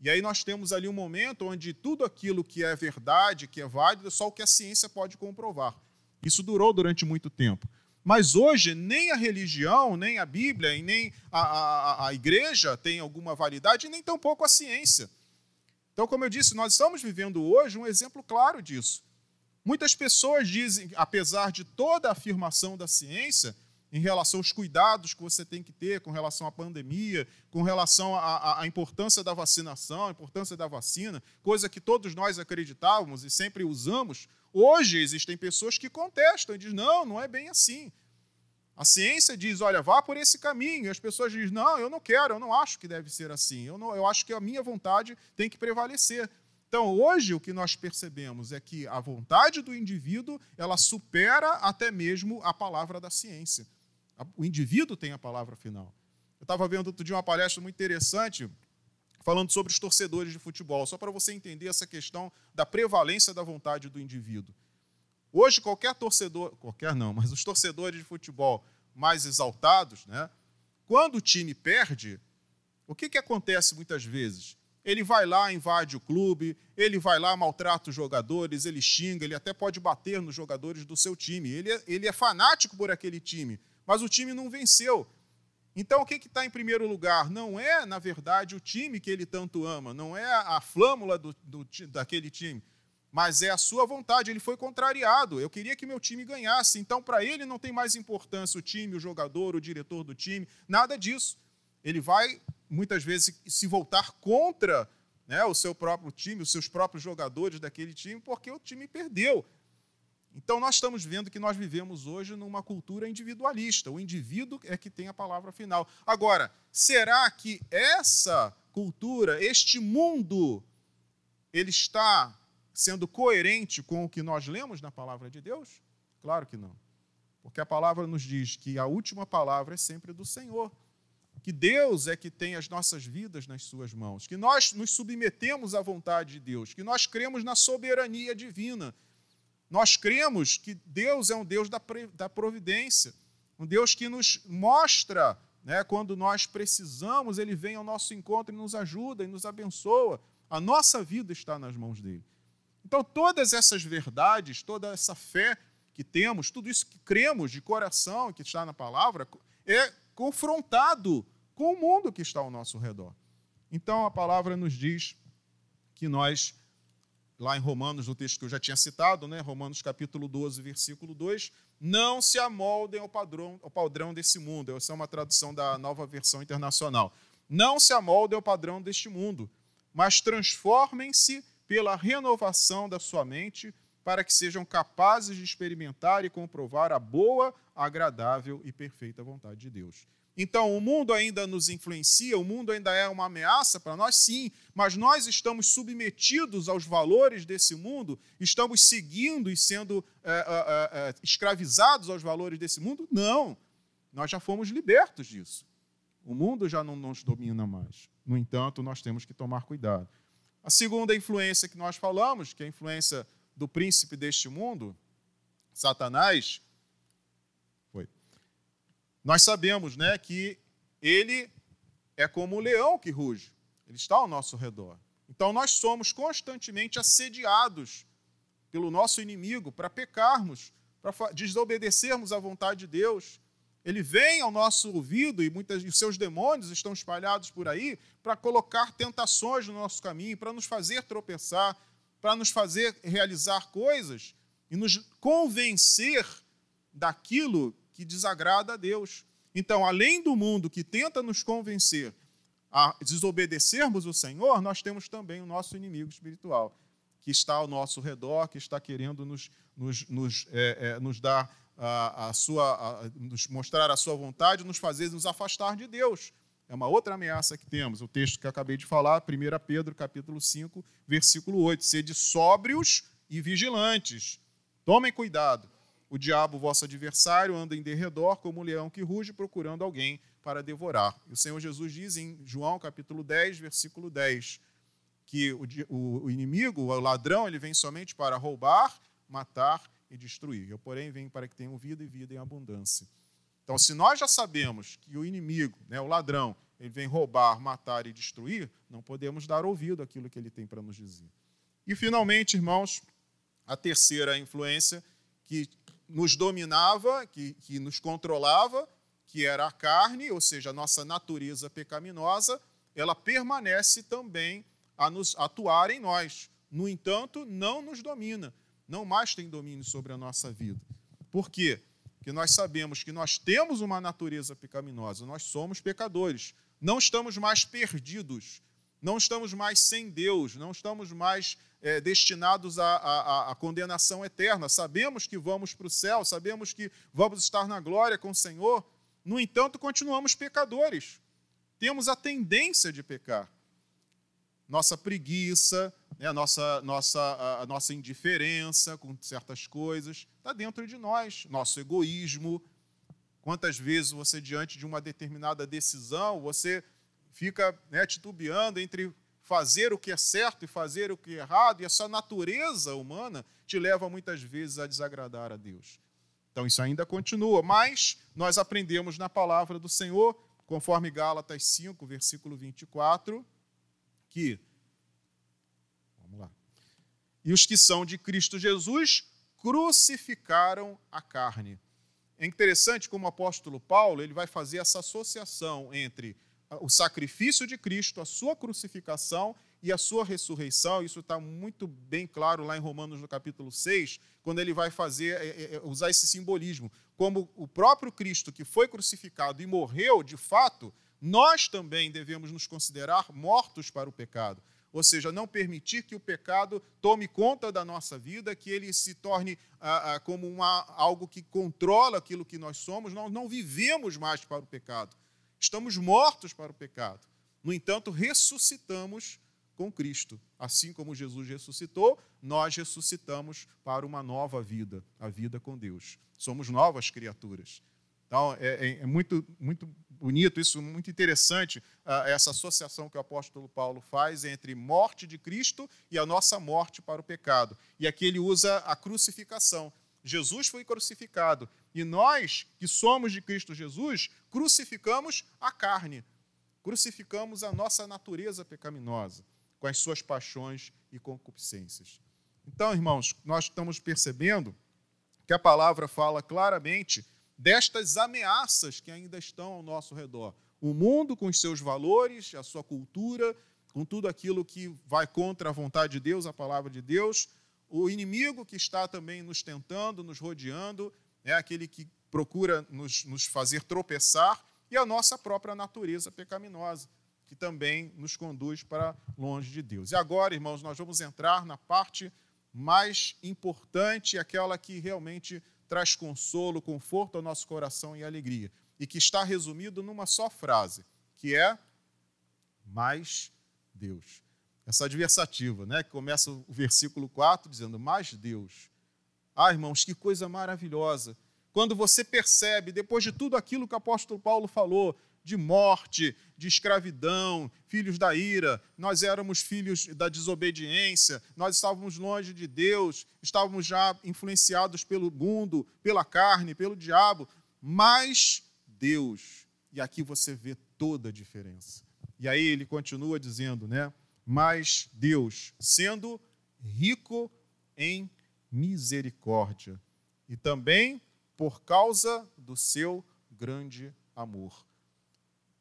E aí nós temos ali um momento onde tudo aquilo que é verdade, que é válido, é só o que a ciência pode comprovar. Isso durou durante muito tempo. Mas hoje, nem a religião, nem a Bíblia, e nem a, a, a igreja tem alguma validade, nem tampouco a ciência. Então, como eu disse, nós estamos vivendo hoje um exemplo claro disso. Muitas pessoas dizem, apesar de toda a afirmação da ciência, em relação aos cuidados que você tem que ter com relação à pandemia, com relação à, à, importância da vacinação, à importância da vacina, coisa que todos nós acreditávamos e sempre usamos, Hoje existem pessoas que contestam e dizem: não, não é bem assim. A ciência diz: olha, vá por esse caminho. E as pessoas dizem: não, eu não quero, eu não acho que deve ser assim. Eu, não, eu acho que a minha vontade tem que prevalecer. Então, hoje, o que nós percebemos é que a vontade do indivíduo ela supera até mesmo a palavra da ciência. O indivíduo tem a palavra final. Eu estava vendo outro dia uma palestra muito interessante falando sobre os torcedores de futebol, só para você entender essa questão da prevalência da vontade do indivíduo. Hoje, qualquer torcedor, qualquer não, mas os torcedores de futebol mais exaltados, né, quando o time perde, o que, que acontece muitas vezes? Ele vai lá, invade o clube, ele vai lá, maltrata os jogadores, ele xinga, ele até pode bater nos jogadores do seu time. Ele é, ele é fanático por aquele time, mas o time não venceu. Então, o que está em primeiro lugar? Não é, na verdade, o time que ele tanto ama, não é a flâmula do, do, daquele time, mas é a sua vontade. Ele foi contrariado. Eu queria que meu time ganhasse. Então, para ele, não tem mais importância o time, o jogador, o diretor do time, nada disso. Ele vai, muitas vezes, se voltar contra né, o seu próprio time, os seus próprios jogadores daquele time, porque o time perdeu. Então, nós estamos vendo que nós vivemos hoje numa cultura individualista. O indivíduo é que tem a palavra final. Agora, será que essa cultura, este mundo, ele está sendo coerente com o que nós lemos na palavra de Deus? Claro que não. Porque a palavra nos diz que a última palavra é sempre do Senhor. Que Deus é que tem as nossas vidas nas suas mãos. Que nós nos submetemos à vontade de Deus. Que nós cremos na soberania divina nós cremos que Deus é um Deus da providência, um Deus que nos mostra, né, quando nós precisamos, Ele vem ao nosso encontro e nos ajuda e nos abençoa. A nossa vida está nas mãos dele. Então, todas essas verdades, toda essa fé que temos, tudo isso que cremos de coração, que está na palavra, é confrontado com o mundo que está ao nosso redor. Então, a palavra nos diz que nós lá em Romanos, no texto que eu já tinha citado, né? Romanos capítulo 12, versículo 2, não se amoldem ao padrão, ao padrão desse mundo. Essa é uma tradução da nova versão internacional. Não se amoldem ao padrão deste mundo, mas transformem-se pela renovação da sua mente, para que sejam capazes de experimentar e comprovar a boa, agradável e perfeita vontade de Deus. Então, o mundo ainda nos influencia, o mundo ainda é uma ameaça para nós, sim, mas nós estamos submetidos aos valores desse mundo, estamos seguindo e sendo é, é, é, escravizados aos valores desse mundo? Não, nós já fomos libertos disso. O mundo já não nos domina mais. No entanto, nós temos que tomar cuidado. A segunda influência que nós falamos, que é a influência do príncipe deste mundo, Satanás, nós sabemos né, que ele é como o leão que ruge, ele está ao nosso redor. Então nós somos constantemente assediados pelo nosso inimigo para pecarmos, para desobedecermos à vontade de Deus. Ele vem ao nosso ouvido e muitos de seus demônios estão espalhados por aí para colocar tentações no nosso caminho, para nos fazer tropeçar, para nos fazer realizar coisas e nos convencer daquilo que desagrada a Deus. Então, além do mundo que tenta nos convencer a desobedecermos o Senhor, nós temos também o nosso inimigo espiritual, que está ao nosso redor, que está querendo nos, nos, nos, é, é, nos dar a, a sua, a, nos mostrar a sua vontade, nos fazer nos afastar de Deus. É uma outra ameaça que temos. O texto que acabei de falar, 1 Pedro, capítulo 5, versículo 8. Sede sóbrios e vigilantes. Tomem cuidado. O diabo, vosso adversário, anda em derredor como um leão que ruge, procurando alguém para devorar. E o Senhor Jesus diz em João, capítulo 10, versículo 10, que o, o, o inimigo, o ladrão, ele vem somente para roubar, matar e destruir. Eu, porém, venho para que tenham vida e vida em abundância. Então, se nós já sabemos que o inimigo, né, o ladrão, ele vem roubar, matar e destruir, não podemos dar ouvido àquilo que ele tem para nos dizer. E, finalmente, irmãos, a terceira influência que nos dominava, que, que nos controlava, que era a carne, ou seja, a nossa natureza pecaminosa, ela permanece também a nos atuar em nós. No entanto, não nos domina não mais tem domínio sobre a nossa vida. Por quê? Porque nós sabemos que nós temos uma natureza pecaminosa, nós somos pecadores, não estamos mais perdidos, não estamos mais sem Deus, não estamos mais é, destinados à, condenação eterna. Sabemos que vamos para o céu, sabemos que vamos estar na glória com o Senhor, no entanto, continuamos pecadores. Temos a tendência de pecar. Nossa preguiça, né, a, nossa, nossa, a nossa indiferença com certas coisas, está dentro de nós, nosso egoísmo. Quantas vezes você, diante de uma determinada decisão, você fica né, titubeando entre fazer o que é certo e fazer o que é errado, e essa natureza humana te leva muitas vezes a desagradar a Deus. Então isso ainda continua, mas nós aprendemos na palavra do Senhor, conforme Gálatas 5, versículo 24, que e os que são de Cristo Jesus crucificaram a carne. É interessante como o apóstolo Paulo ele vai fazer essa associação entre o sacrifício de Cristo, a sua crucificação e a sua ressurreição. Isso está muito bem claro lá em Romanos, no capítulo 6, quando ele vai fazer é, é, é, usar esse simbolismo. Como o próprio Cristo que foi crucificado e morreu de fato, nós também devemos nos considerar mortos para o pecado ou seja, não permitir que o pecado tome conta da nossa vida, que ele se torne ah, ah, como uma, algo que controla aquilo que nós somos. Nós não vivemos mais para o pecado, estamos mortos para o pecado. No entanto, ressuscitamos com Cristo. Assim como Jesus ressuscitou, nós ressuscitamos para uma nova vida, a vida com Deus. Somos novas criaturas. Então, é, é, é muito, muito bonito, isso muito interessante, uh, essa associação que o apóstolo Paulo faz entre morte de Cristo e a nossa morte para o pecado. E aqui ele usa a crucificação. Jesus foi crucificado e nós, que somos de Cristo Jesus, crucificamos a carne, crucificamos a nossa natureza pecaminosa, com as suas paixões e concupiscências. Então, irmãos, nós estamos percebendo que a palavra fala claramente destas ameaças que ainda estão ao nosso redor. O mundo, com os seus valores, a sua cultura, com tudo aquilo que vai contra a vontade de Deus, a palavra de Deus. O inimigo que está também nos tentando, nos rodeando, é aquele que procura nos, nos fazer tropeçar, e a nossa própria natureza pecaminosa, que também nos conduz para longe de Deus. E agora, irmãos, nós vamos entrar na parte mais importante, aquela que realmente traz consolo, conforto ao nosso coração e alegria. E que está resumido numa só frase, que é mais Deus. Essa adversativa, né? Que começa o versículo 4 dizendo: mais Deus. Ah, irmãos, que coisa maravilhosa. Quando você percebe, depois de tudo aquilo que o apóstolo Paulo falou, de morte, de escravidão, filhos da ira, nós éramos filhos da desobediência, nós estávamos longe de Deus, estávamos já influenciados pelo mundo, pela carne, pelo diabo, mas Deus. E aqui você vê toda a diferença. E aí ele continua dizendo, né? Mas Deus, sendo rico em misericórdia, e também por causa do seu grande amor.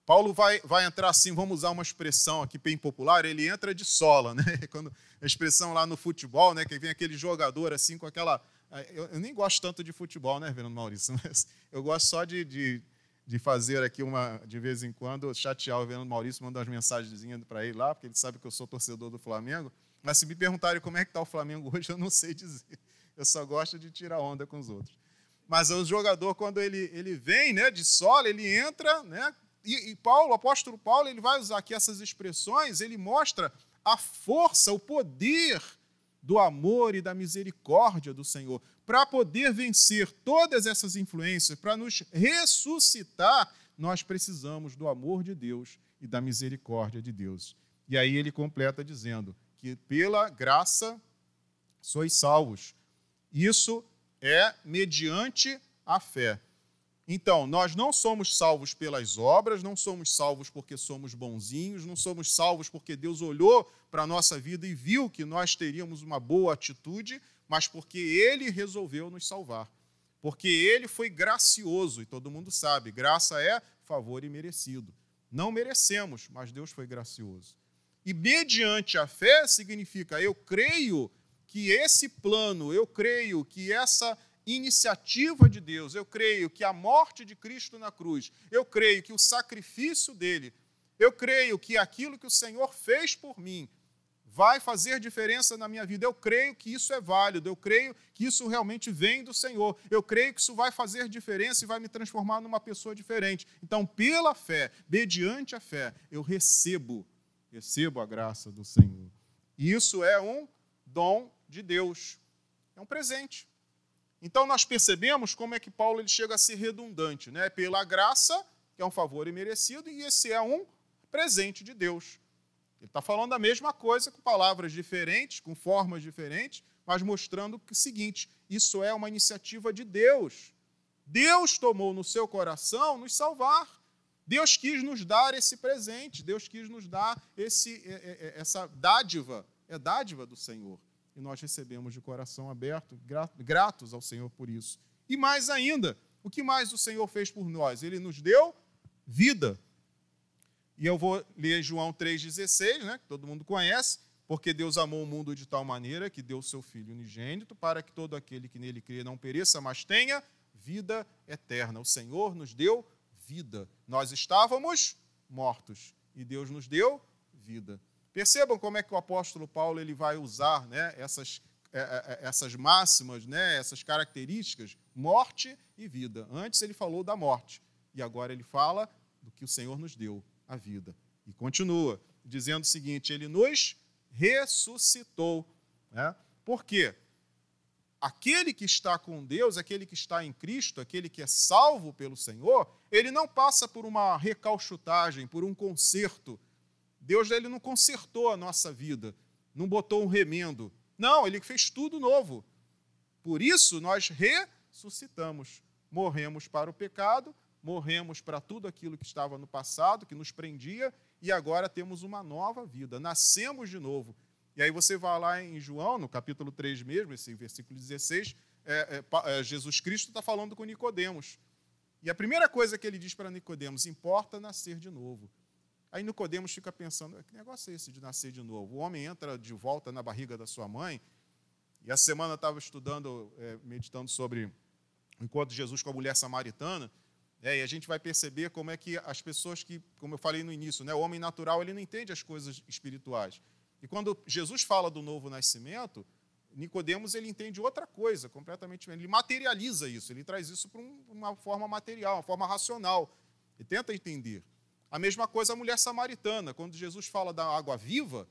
Paulo vai, vai entrar assim, vamos usar uma expressão aqui bem popular, ele entra de sola, né? Quando a expressão lá no futebol, né, que vem aquele jogador assim com aquela eh, eu, eu nem gosto tanto de futebol, né, Fernando Maurício, mas eu gosto só de, de, de, fazer aqui uma de vez em quando chatear o Fernando Maurício, mandar umas mensagenzinhas para ele lá, porque ele sabe que eu sou torcedor do Flamengo. Mas se me perguntarem como é que está o Flamengo hoje, eu não sei dizer. Eu só gosto de tirar onda com os outros. Mas o jogador, quando ele, ele vem né, de solo, ele entra, né, e, e Paulo, o apóstolo Paulo, ele vai usar aqui essas expressões, ele mostra a força, o poder do amor e da misericórdia do Senhor, para poder vencer todas essas influências, para nos ressuscitar, nós precisamos do amor de Deus e da misericórdia de Deus. E aí ele completa dizendo que pela graça sois salvos. Isso é mediante a fé. Então, nós não somos salvos pelas obras, não somos salvos porque somos bonzinhos, não somos salvos porque Deus olhou para a nossa vida e viu que nós teríamos uma boa atitude, mas porque Ele resolveu nos salvar. Porque Ele foi gracioso, e todo mundo sabe, graça é favor imerecido. Não merecemos, mas Deus foi gracioso. E mediante a fé significa eu creio que esse plano, eu creio que essa iniciativa de Deus. Eu creio que a morte de Cristo na cruz, eu creio que o sacrifício dele, eu creio que aquilo que o Senhor fez por mim vai fazer diferença na minha vida. Eu creio que isso é válido, eu creio que isso realmente vem do Senhor. Eu creio que isso vai fazer diferença e vai me transformar numa pessoa diferente. Então, pela fé, mediante a fé, eu recebo, recebo a graça do Senhor. E isso é um dom de Deus. É um presente. Então nós percebemos como é que Paulo ele chega a ser redundante, né? Pela graça, que é um favor imerecido, e esse é um presente de Deus. Ele está falando a mesma coisa com palavras diferentes, com formas diferentes, mas mostrando o seguinte: isso é uma iniciativa de Deus. Deus tomou no seu coração nos salvar. Deus quis nos dar esse presente, Deus quis nos dar esse, essa dádiva, é dádiva do Senhor e nós recebemos de coração aberto, gratos ao Senhor por isso. E mais ainda, o que mais o Senhor fez por nós? Ele nos deu vida. E eu vou ler João 3,16, né, que todo mundo conhece, porque Deus amou o mundo de tal maneira que deu seu Filho unigênito para que todo aquele que nele crê não pereça, mas tenha vida eterna. O Senhor nos deu vida. Nós estávamos mortos e Deus nos deu vida. Percebam como é que o apóstolo Paulo ele vai usar né, essas, é, é, é, essas máximas, né, essas características, morte e vida. Antes ele falou da morte, e agora ele fala do que o Senhor nos deu, a vida. E continua dizendo o seguinte: ele nos ressuscitou. Né? Por quê? Aquele que está com Deus, aquele que está em Cristo, aquele que é salvo pelo Senhor, ele não passa por uma recalchutagem, por um conserto Deus ele não consertou a nossa vida, não botou um remendo. Não, ele fez tudo novo. Por isso nós ressuscitamos. Morremos para o pecado, morremos para tudo aquilo que estava no passado, que nos prendia, e agora temos uma nova vida. Nascemos de novo. E aí você vai lá em João, no capítulo 3 mesmo, esse versículo 16, é, é, é, Jesus Cristo está falando com Nicodemos. E a primeira coisa que ele diz para Nicodemos, importa nascer de novo. Aí Nicodemos fica pensando, que negócio é esse de nascer de novo? O homem entra de volta na barriga da sua mãe, e essa semana eu estava estudando, é, meditando sobre o encontro de Jesus com a mulher samaritana, é, e a gente vai perceber como é que as pessoas que, como eu falei no início, né, o homem natural ele não entende as coisas espirituais. E quando Jesus fala do novo nascimento, Nicodemos ele entende outra coisa, completamente diferente. Ele materializa isso, ele traz isso para uma forma material, uma forma racional. E tenta entender. A mesma coisa a mulher samaritana, quando Jesus fala da água viva,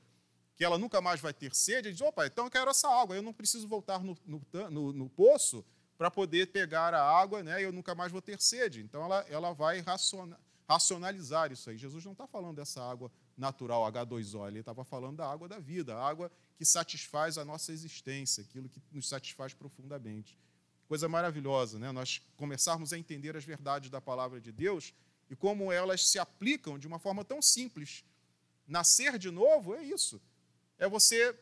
que ela nunca mais vai ter sede, ele diz: opa, então eu quero essa água, eu não preciso voltar no, no, no, no poço para poder pegar a água, né, eu nunca mais vou ter sede. Então ela, ela vai racionalizar isso aí. Jesus não está falando dessa água natural, H2O, ele estava falando da água da vida, a água que satisfaz a nossa existência, aquilo que nos satisfaz profundamente. Coisa maravilhosa, né? Nós começarmos a entender as verdades da palavra de Deus e como elas se aplicam de uma forma tão simples. Nascer de novo é isso. É você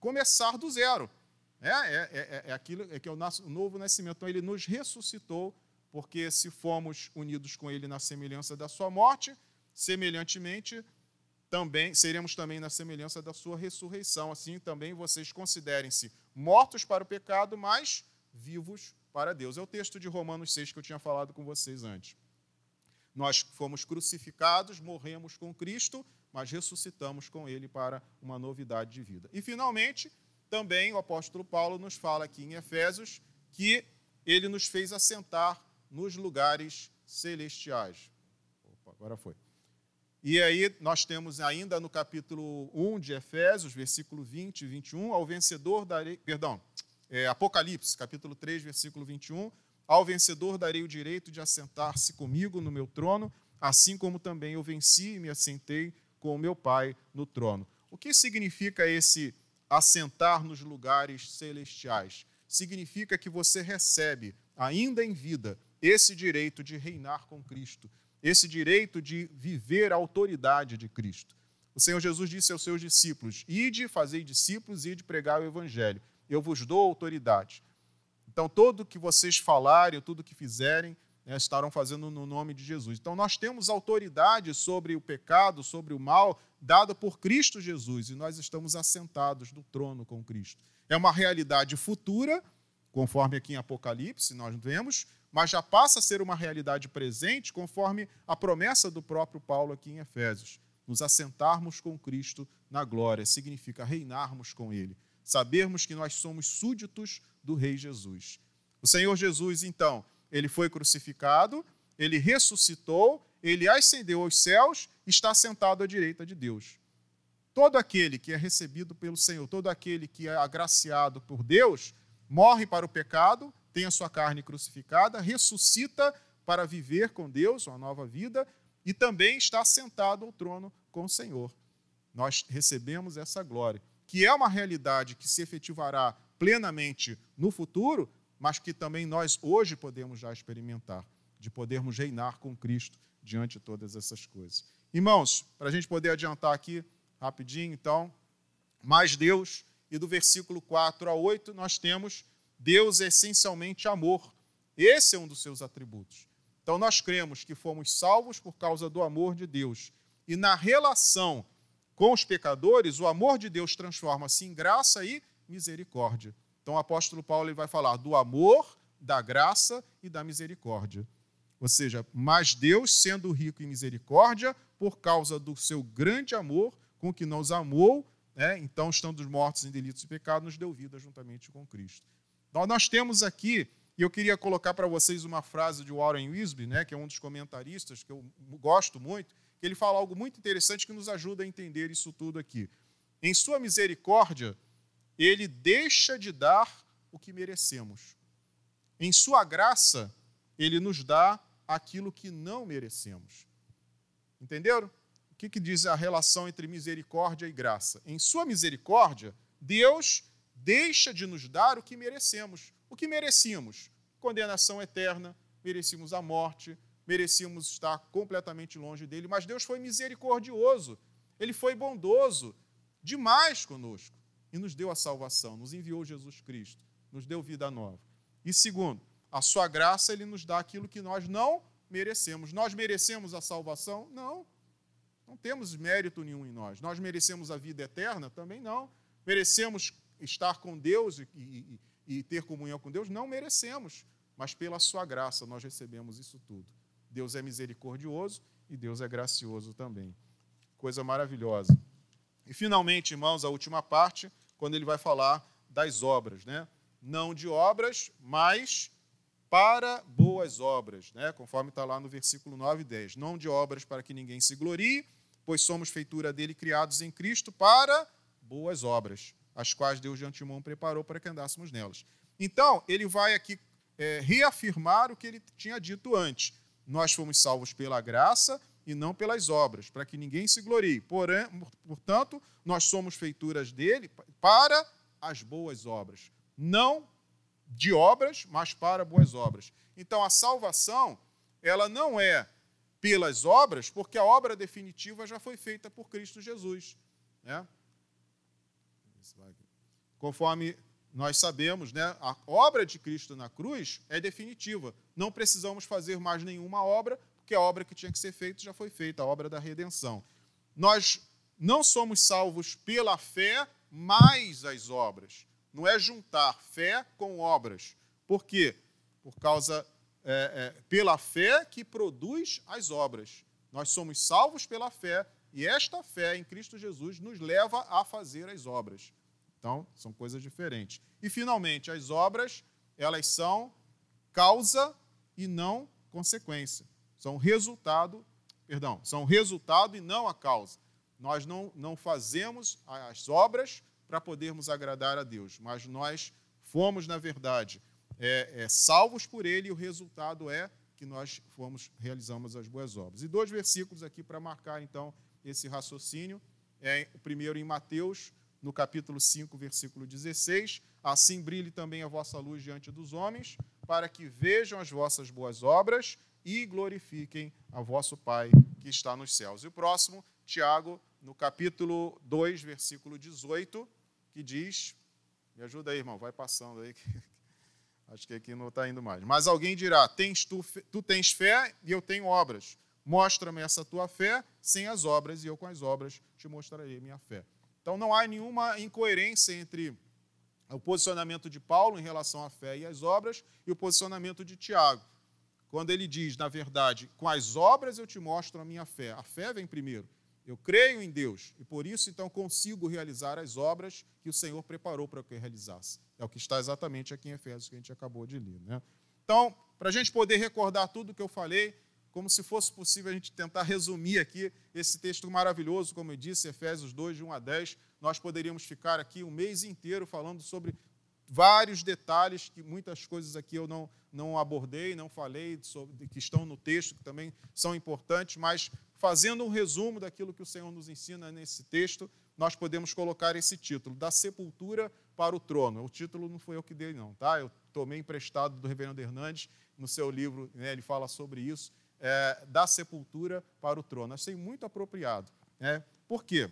começar do zero. É, é, é, é aquilo é que é o novo nascimento. Então, ele nos ressuscitou, porque se fomos unidos com ele na semelhança da sua morte, semelhantemente, também seremos também na semelhança da sua ressurreição. Assim também vocês considerem-se mortos para o pecado, mas vivos para Deus. É o texto de Romanos 6 que eu tinha falado com vocês antes. Nós fomos crucificados, morremos com Cristo, mas ressuscitamos com Ele para uma novidade de vida. E, finalmente, também o apóstolo Paulo nos fala aqui em Efésios que ele nos fez assentar nos lugares celestiais. Opa, agora foi. E aí nós temos ainda no capítulo 1 de Efésios, versículo 20 e 21, ao vencedor darei, perdão, é, Apocalipse, capítulo 3, versículo 21, ao vencedor darei o direito de assentar-se comigo no meu trono, assim como também eu venci e me assentei com o meu Pai no trono. O que significa esse assentar nos lugares celestiais? Significa que você recebe, ainda em vida, esse direito de reinar com Cristo, esse direito de viver a autoridade de Cristo. O Senhor Jesus disse aos seus discípulos: Ide, fazei discípulos, ide pregar o evangelho. Eu vos dou autoridade. Então, tudo que vocês falarem, tudo que fizerem, né, estarão fazendo no nome de Jesus. Então, nós temos autoridade sobre o pecado, sobre o mal, dado por Cristo Jesus, e nós estamos assentados no trono com Cristo. É uma realidade futura, conforme aqui em Apocalipse nós vemos, mas já passa a ser uma realidade presente, conforme a promessa do próprio Paulo aqui em Efésios. Nos assentarmos com Cristo na glória significa reinarmos com Ele, sabermos que nós somos súditos do Rei Jesus. O Senhor Jesus, então, ele foi crucificado, ele ressuscitou, ele ascendeu aos céus, está sentado à direita de Deus. Todo aquele que é recebido pelo Senhor, todo aquele que é agraciado por Deus, morre para o pecado, tem a sua carne crucificada, ressuscita para viver com Deus, uma nova vida, e também está sentado ao trono com o Senhor. Nós recebemos essa glória, que é uma realidade que se efetivará plenamente no futuro, mas que também nós hoje podemos já experimentar, de podermos reinar com Cristo diante de todas essas coisas. Irmãos, para a gente poder adiantar aqui rapidinho, então, mais Deus, e do versículo 4 a 8, nós temos Deus é essencialmente amor. Esse é um dos seus atributos. Então, nós cremos que fomos salvos por causa do amor de Deus. E na relação com os pecadores, o amor de Deus transforma-se em graça e misericórdia. Então o apóstolo Paulo ele vai falar do amor, da graça e da misericórdia. Ou seja, mas Deus, sendo rico em misericórdia, por causa do seu grande amor com que nos amou, né, então, estando mortos em delitos e pecados, nos deu vida juntamente com Cristo. Então, nós temos aqui, e eu queria colocar para vocês uma frase de Warren Wisby, né, que é um dos comentaristas que eu gosto muito, que ele fala algo muito interessante que nos ajuda a entender isso tudo aqui. Em sua misericórdia, ele deixa de dar o que merecemos. Em sua graça, ele nos dá aquilo que não merecemos. Entenderam? O que, que diz a relação entre misericórdia e graça? Em sua misericórdia, Deus deixa de nos dar o que merecemos. O que merecíamos? Condenação eterna, merecíamos a morte, merecíamos estar completamente longe dele, mas Deus foi misericordioso, ele foi bondoso demais conosco e nos deu a salvação, nos enviou Jesus Cristo, nos deu vida nova. E segundo, a sua graça ele nos dá aquilo que nós não merecemos. Nós merecemos a salvação? Não. Não temos mérito nenhum em nós. Nós merecemos a vida eterna? Também não. Merecemos estar com Deus e, e, e ter comunhão com Deus? Não merecemos. Mas pela sua graça nós recebemos isso tudo. Deus é misericordioso e Deus é gracioso também. Coisa maravilhosa. E finalmente, irmãos, a última parte, quando ele vai falar das obras, né? Não de obras, mas para boas obras, né? Conforme está lá no versículo 9 e 10. Não de obras para que ninguém se glorie, pois somos feitura dele criados em Cristo para boas obras, as quais Deus de antemão preparou para que andássemos nelas. Então, ele vai aqui é, reafirmar o que ele tinha dito antes. Nós fomos salvos pela graça e não pelas obras, para que ninguém se glorie. Porém, portanto, nós somos feituras dele para as boas obras. Não de obras, mas para boas obras. Então, a salvação, ela não é pelas obras, porque a obra definitiva já foi feita por Cristo Jesus. Né? Conforme nós sabemos, né, a obra de Cristo na cruz é definitiva. Não precisamos fazer mais nenhuma obra, porque a obra que tinha que ser feita já foi feita, a obra da redenção. Nós não somos salvos pela fé mais as obras. Não é juntar fé com obras. Por quê? Por causa é, é, pela fé que produz as obras. Nós somos salvos pela fé e esta fé em Cristo Jesus nos leva a fazer as obras. Então, são coisas diferentes. E finalmente, as obras, elas são causa e não consequência. São resultado, perdão, são resultado e não a causa. Nós não, não fazemos as obras para podermos agradar a Deus, mas nós fomos, na verdade, é, é, salvos por Ele e o resultado é que nós fomos, realizamos as boas obras. E dois versículos aqui para marcar, então, esse raciocínio. É, o primeiro em Mateus, no capítulo 5, versículo 16. Assim brilhe também a vossa luz diante dos homens, para que vejam as vossas boas obras e glorifiquem a vosso Pai que está nos céus. E o próximo, Tiago, no capítulo 2, versículo 18, que diz: Me ajuda aí, irmão, vai passando aí. Acho que aqui não está indo mais. Mas alguém dirá: tens tu, tu tens fé e eu tenho obras. Mostra-me essa tua fé sem as obras, e eu com as obras te mostrarei minha fé. Então não há nenhuma incoerência entre o posicionamento de Paulo em relação à fé e às obras e o posicionamento de Tiago. Quando ele diz, na verdade, com as obras eu te mostro a minha fé. A fé vem primeiro. Eu creio em Deus e por isso então consigo realizar as obras que o Senhor preparou para que eu realizasse. É o que está exatamente aqui em Efésios que a gente acabou de ler. Né? Então, para a gente poder recordar tudo o que eu falei, como se fosse possível a gente tentar resumir aqui esse texto maravilhoso, como eu disse, Efésios 2, de 1 a 10, nós poderíamos ficar aqui um mês inteiro falando sobre vários detalhes, que muitas coisas aqui eu não, não abordei, não falei, sobre, que estão no texto, que também são importantes, mas fazendo um resumo daquilo que o Senhor nos ensina nesse texto, nós podemos colocar esse título, Da Sepultura para o Trono. O título não foi eu que dei, não, tá? Eu tomei emprestado do Reverendo Hernandes, no seu livro, né, ele fala sobre isso, é, da sepultura para o trono. Achei muito apropriado. Né? Por quê?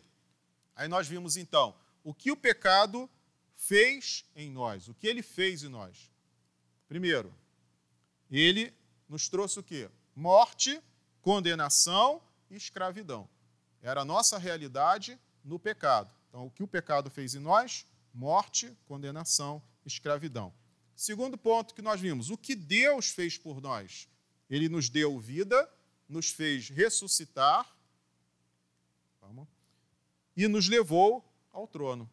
Aí nós vimos, então, o que o pecado fez em nós, o que ele fez em nós. Primeiro, ele nos trouxe o quê? Morte, condenação e escravidão. Era a nossa realidade no pecado. Então, o que o pecado fez em nós? Morte, condenação, escravidão. Segundo ponto que nós vimos, o que Deus fez por nós? Ele nos deu vida, nos fez ressuscitar e nos levou ao trono.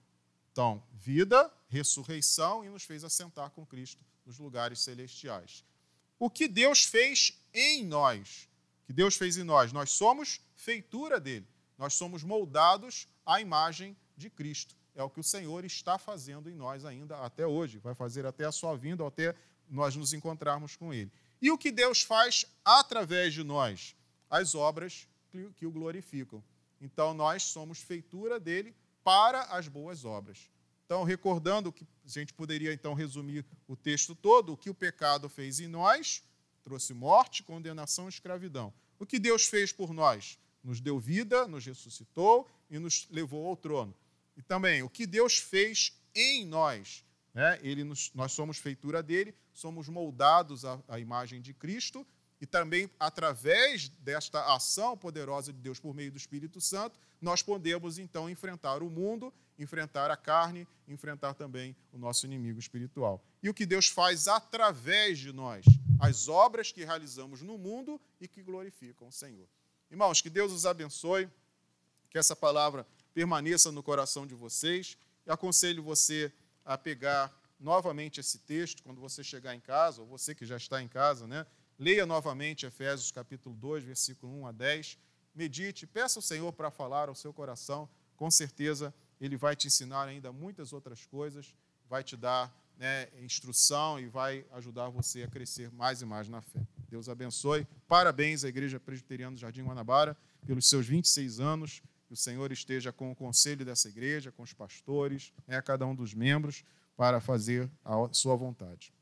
Então, vida, ressurreição e nos fez assentar com Cristo nos lugares celestiais. O que Deus fez em nós? Que Deus fez em nós? Nós somos feitura dele. Nós somos moldados à imagem de Cristo. É o que o Senhor está fazendo em nós ainda até hoje. Vai fazer até a sua vinda, até nós nos encontrarmos com ele. E o que Deus faz através de nós? As obras que o glorificam. Então, nós somos feitura dele para as boas obras. Então, recordando que a gente poderia então resumir o texto todo, o que o pecado fez em nós, trouxe morte, condenação e escravidão. O que Deus fez por nós? Nos deu vida, nos ressuscitou e nos levou ao trono. E também, o que Deus fez em nós? Né? Ele nos, nós somos feitura dele, somos moldados à, à imagem de Cristo e também, através desta ação poderosa de Deus por meio do Espírito Santo, nós podemos então enfrentar o mundo, enfrentar a carne, enfrentar também o nosso inimigo espiritual. E o que Deus faz através de nós? As obras que realizamos no mundo e que glorificam o Senhor. Irmãos, que Deus os abençoe, que essa palavra permaneça no coração de vocês. Eu aconselho você a pegar novamente esse texto quando você chegar em casa, ou você que já está em casa, né? Leia novamente Efésios capítulo 2, versículo 1 a 10. Medite, peça ao Senhor para falar ao seu coração. Com certeza ele vai te ensinar ainda muitas outras coisas, vai te dar né, instrução e vai ajudar você a crescer mais e mais na fé. Deus abençoe. Parabéns à Igreja Presbiteriana do Jardim Guanabara pelos seus 26 anos. Que o Senhor esteja com o conselho dessa igreja, com os pastores, né, cada um dos membros, para fazer a sua vontade.